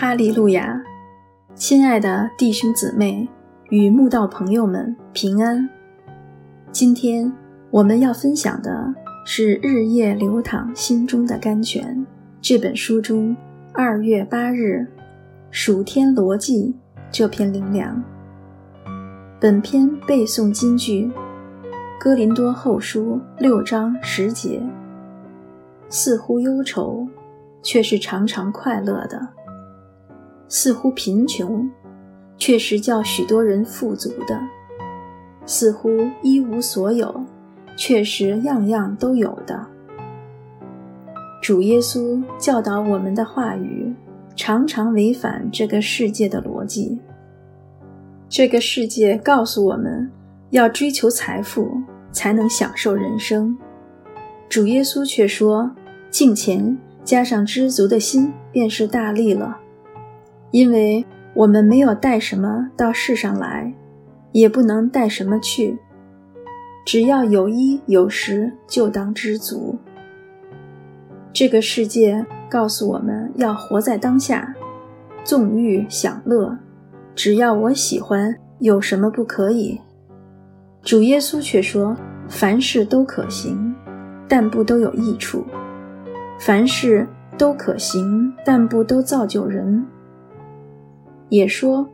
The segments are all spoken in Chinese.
哈利路亚！亲爱的弟兄姊妹与慕道朋友们平安。今天我们要分享的是《日夜流淌心中的甘泉》这本书中二月八日《暑天逻辑》这篇灵粮。本篇背诵金句：《哥林多后书》六章十节。似乎忧愁，却是常常快乐的。似乎贫穷，却是叫许多人富足的；似乎一无所有，却是样样都有的。主耶稣教导我们的话语，常常违反这个世界的逻辑。这个世界告诉我们要追求财富才能享受人生，主耶稣却说：“敬钱加上知足的心，便是大利了。”因为我们没有带什么到世上来，也不能带什么去。只要有衣有食，就当知足。这个世界告诉我们要活在当下，纵欲享乐。只要我喜欢，有什么不可以？主耶稣却说：凡事都可行，但不都有益处；凡事都可行，但不都造就人。也说，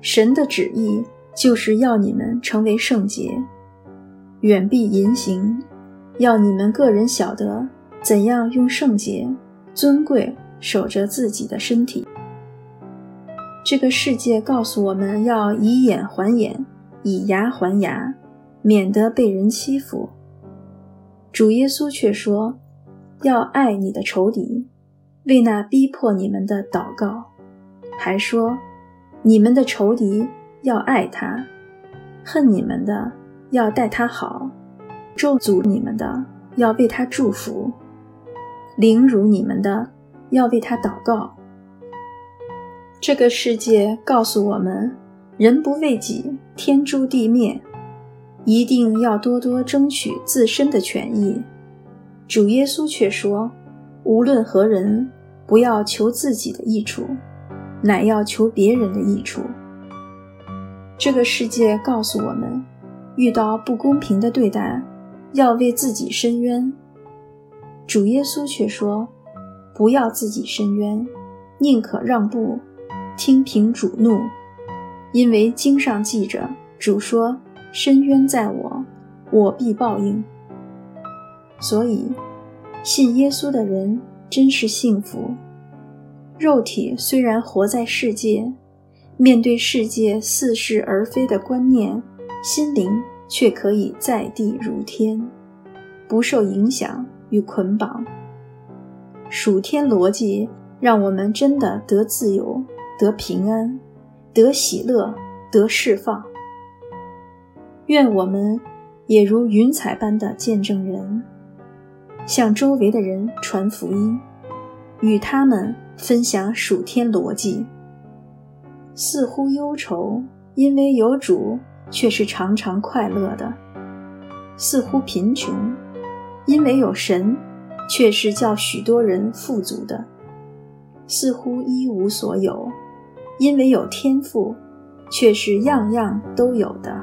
神的旨意就是要你们成为圣洁，远避淫行，要你们个人晓得怎样用圣洁、尊贵守着自己的身体。这个世界告诉我们要以眼还眼，以牙还牙，免得被人欺负。主耶稣却说，要爱你的仇敌，为那逼迫你们的祷告，还说。你们的仇敌要爱他，恨你们的要待他好，咒诅你们的要为他祝福，凌辱你们的要为他祷告。这个世界告诉我们：人不为己，天诛地灭，一定要多多争取自身的权益。主耶稣却说：无论何人，不要求自己的益处。乃要求别人的益处。这个世界告诉我们，遇到不公平的对待，要为自己伸冤。主耶稣却说：“不要自己伸冤，宁可让步，听凭主怒，因为经上记着，主说：‘伸冤在我，我必报应。’所以，信耶稣的人真是幸福。”肉体虽然活在世界，面对世界似是而非的观念，心灵却可以在地如天，不受影响与捆绑。属天逻辑让我们真的得自由、得平安、得喜乐、得释放。愿我们也如云彩般的见证人，向周围的人传福音，与他们。分享属天逻辑，似乎忧愁，因为有主，却是常常快乐的；似乎贫穷，因为有神，却是叫许多人富足的；似乎一无所有，因为有天赋，却是样样都有的。